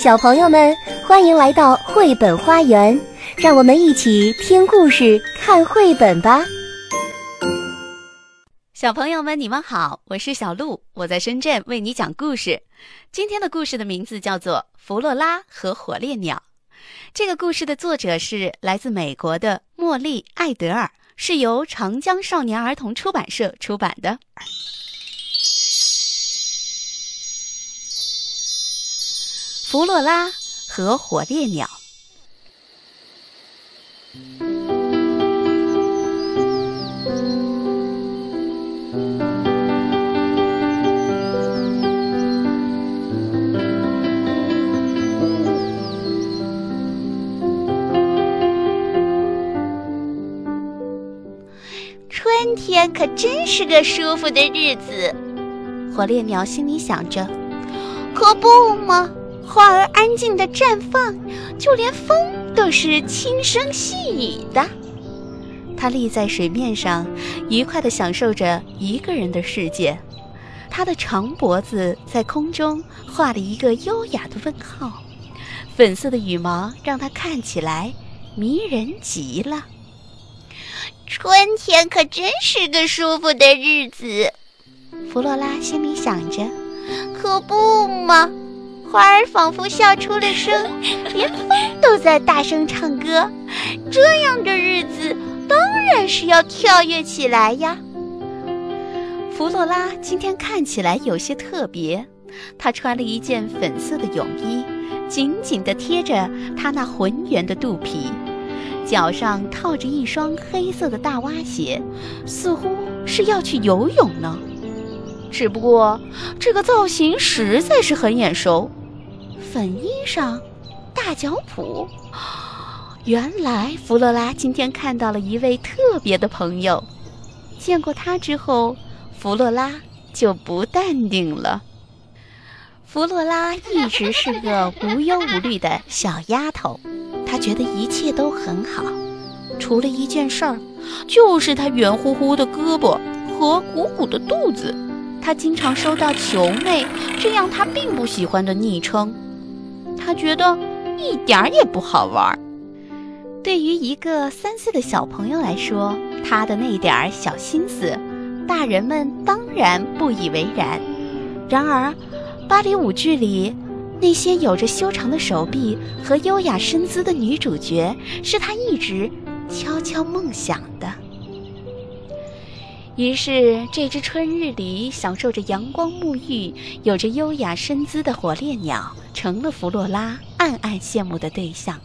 小朋友们，欢迎来到绘本花园，让我们一起听故事、看绘本吧。小朋友们，你们好，我是小鹿，我在深圳为你讲故事。今天的故事的名字叫做《弗洛拉和火烈鸟》。这个故事的作者是来自美国的茉莉·艾德尔，是由长江少年儿童出版社出版的。弗洛拉和火烈鸟。春天可真是个舒服的日子，火烈鸟心里想着。可不吗？花儿安静的绽放，就连风都是轻声细语的。它立在水面上，愉快地享受着一个人的世界。它的长脖子在空中画了一个优雅的问号，粉色的羽毛让它看起来迷人极了。春天可真是个舒服的日子，弗洛拉心里想着。可不嘛！花儿仿佛笑出了声，连风都在大声唱歌。这样的日子当然是要跳跃起来呀！弗洛拉今天看起来有些特别，她穿了一件粉色的泳衣，紧紧地贴着她那浑圆的肚皮，脚上套着一双黑色的大蛙鞋，似乎是要去游泳呢。只不过这个造型实在是很眼熟。粉衣裳，大脚蹼。原来弗洛拉今天看到了一位特别的朋友。见过他之后，弗洛拉就不淡定了。弗洛拉一直是个无忧无虑的小丫头，她觉得一切都很好，除了一件事儿，就是她圆乎乎的胳膊和鼓鼓的肚子。她经常收到“球妹”这样她并不喜欢的昵称。他觉得一点儿也不好玩儿。对于一个三岁的小朋友来说，他的那点儿小心思，大人们当然不以为然。然而，芭蕾舞剧里那些有着修长的手臂和优雅身姿的女主角，是他一直悄悄梦想的。于是，这只春日里享受着阳光沐浴、有着优雅身姿的火烈鸟，成了弗洛拉暗暗羡慕的对象。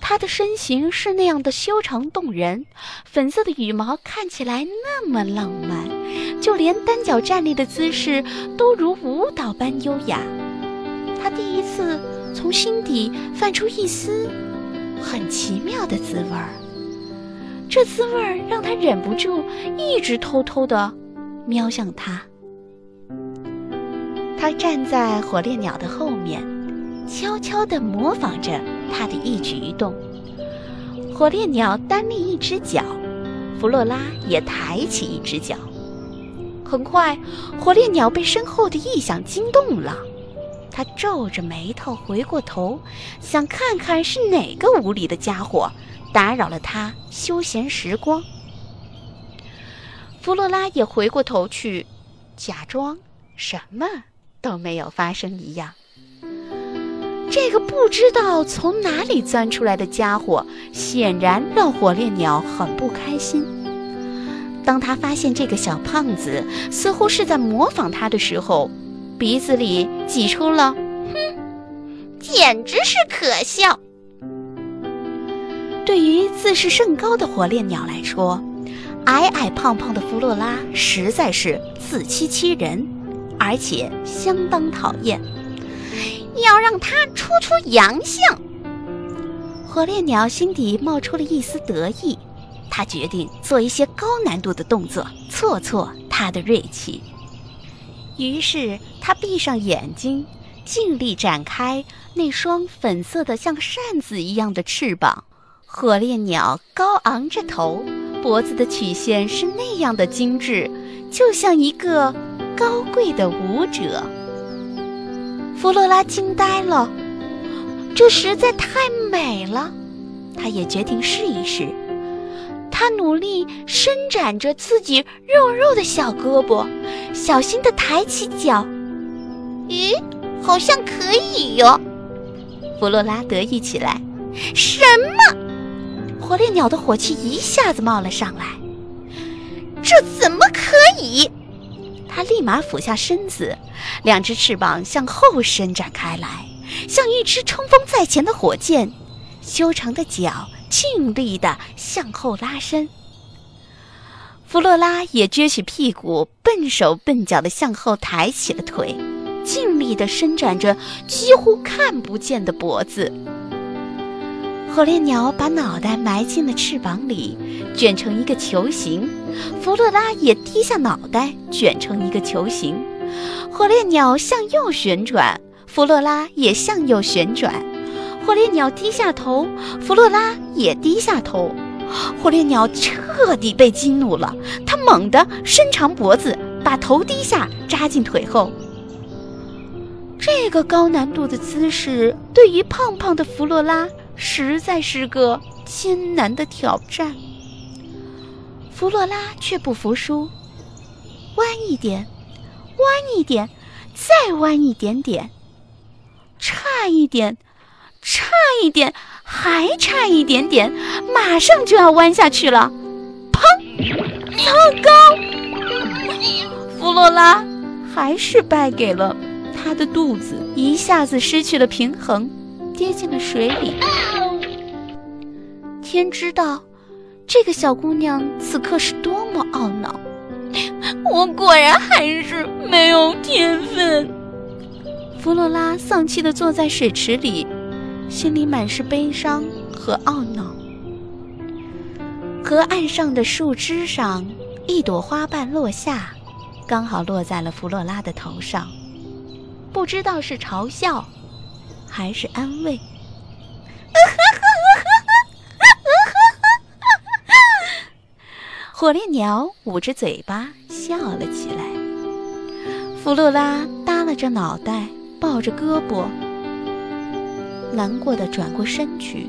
它的身形是那样的修长动人，粉色的羽毛看起来那么浪漫，就连单脚站立的姿势都如舞蹈般优雅。他第一次从心底泛出一丝很奇妙的滋味儿。这滋味儿让他忍不住一直偷偷地瞄向他。他站在火烈鸟的后面，悄悄地模仿着他的一举一动。火烈鸟单立一只脚，弗洛拉也抬起一只脚。很快，火烈鸟被身后的异响惊动了，他皱着眉头回过头，想看看是哪个无理的家伙。打扰了他休闲时光。弗洛拉也回过头去，假装什么都没有发生一样。这个不知道从哪里钻出来的家伙，显然让火烈鸟很不开心。当他发现这个小胖子似乎是在模仿他的时候，鼻子里挤出了“哼”，简直是可笑。自视甚高的火烈鸟来说，矮矮胖胖的弗洛拉实在是自欺欺人，而且相当讨厌。要让他出出洋相。火烈鸟心底冒出了一丝得意，他决定做一些高难度的动作，挫挫他的锐气。于是他闭上眼睛，尽力展开那双粉色的像扇子一样的翅膀。火烈鸟高昂着头，脖子的曲线是那样的精致，就像一个高贵的舞者。弗洛拉惊呆了，这实在太美了。她也决定试一试。他努力伸展着自己肉肉的小胳膊，小心地抬起脚。咦，好像可以哟！弗洛拉得意起来。什么？火烈鸟的火气一下子冒了上来。这怎么可以？他立马俯下身子，两只翅膀向后伸展开来，像一只冲锋在前的火箭，修长的脚。尽力的向后拉伸，弗洛拉也撅起屁股，笨手笨脚的向后抬起了腿，尽力的伸展着几乎看不见的脖子。火烈鸟把脑袋埋进了翅膀里，卷成一个球形。弗洛拉也低下脑袋，卷成一个球形。火烈鸟向右旋转，弗洛拉也向右旋转。火烈鸟低下头，弗洛拉也低下头。火烈鸟彻底被激怒了，它猛地伸长脖子，把头低下，扎进腿后。这个高难度的姿势对于胖胖的弗洛拉实在是个艰难的挑战。弗洛拉却不服输，弯一点，弯一点，再弯一点点，差一点。差一点，还差一点点，马上就要弯下去了！砰！糟糕！弗洛拉还是败给了他的肚子，一下子失去了平衡，跌进了水里。天知道，这个小姑娘此刻是多么懊恼！我果然还是没有天分。弗洛拉丧气地坐在水池里。心里满是悲伤和懊恼。河岸上的树枝上，一朵花瓣落下，刚好落在了弗洛拉的头上。不知道是嘲笑，还是安慰。火烈鸟捂着嘴巴笑了起来。弗洛拉耷拉着脑袋，抱着胳膊。难过的转过身去，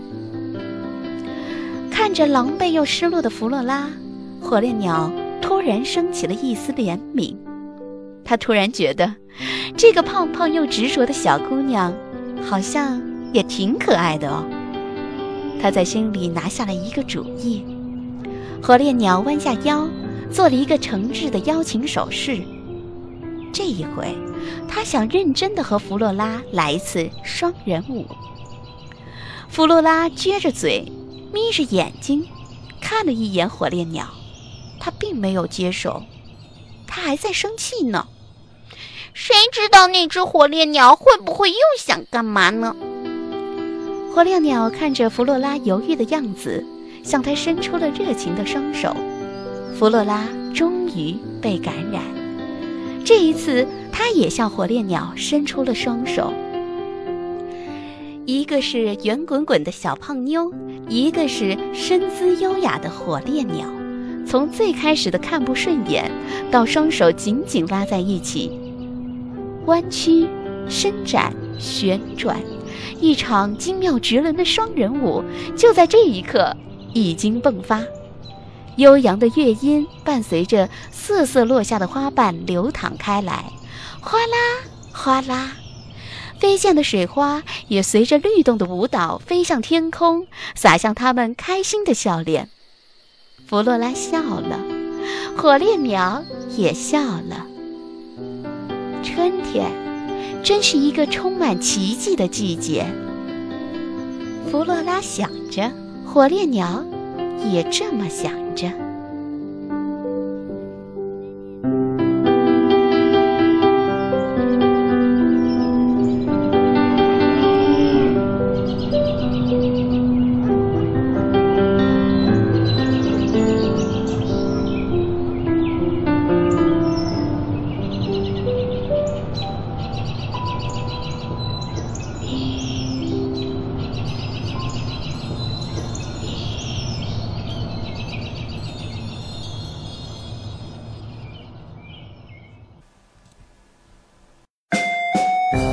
看着狼狈又失落的弗洛拉，火烈鸟突然升起了一丝怜悯。他突然觉得，这个胖胖又执着的小姑娘，好像也挺可爱的哦。他在心里拿下了一个主意。火烈鸟弯下腰，做了一个诚挚的邀请手势。这一回，他想认真的和弗洛拉来一次双人舞。弗洛拉撅着嘴，眯着眼睛，看了一眼火烈鸟，他并没有接受，他还在生气呢。谁知道那只火烈鸟会不会又想干嘛呢？火烈鸟看着弗洛拉犹豫的样子，向他伸出了热情的双手。弗洛拉终于被感染，这一次，他也向火烈鸟伸出了双手。一个是圆滚滚的小胖妞，一个是身姿优雅的火烈鸟。从最开始的看不顺眼，到双手紧紧拉在一起，弯曲、伸展、旋转，一场精妙绝伦的双人舞就在这一刻已经迸发。悠扬的乐音伴随着瑟瑟落下的花瓣流淌开来，哗啦哗啦。飞溅的水花也随着律动的舞蹈飞向天空，洒向他们开心的笑脸。弗洛拉笑了，火烈鸟也笑了。春天，真是一个充满奇迹的季节。弗洛拉想着，火烈鸟也这么想着。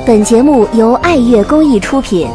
本节目由爱乐公益出品。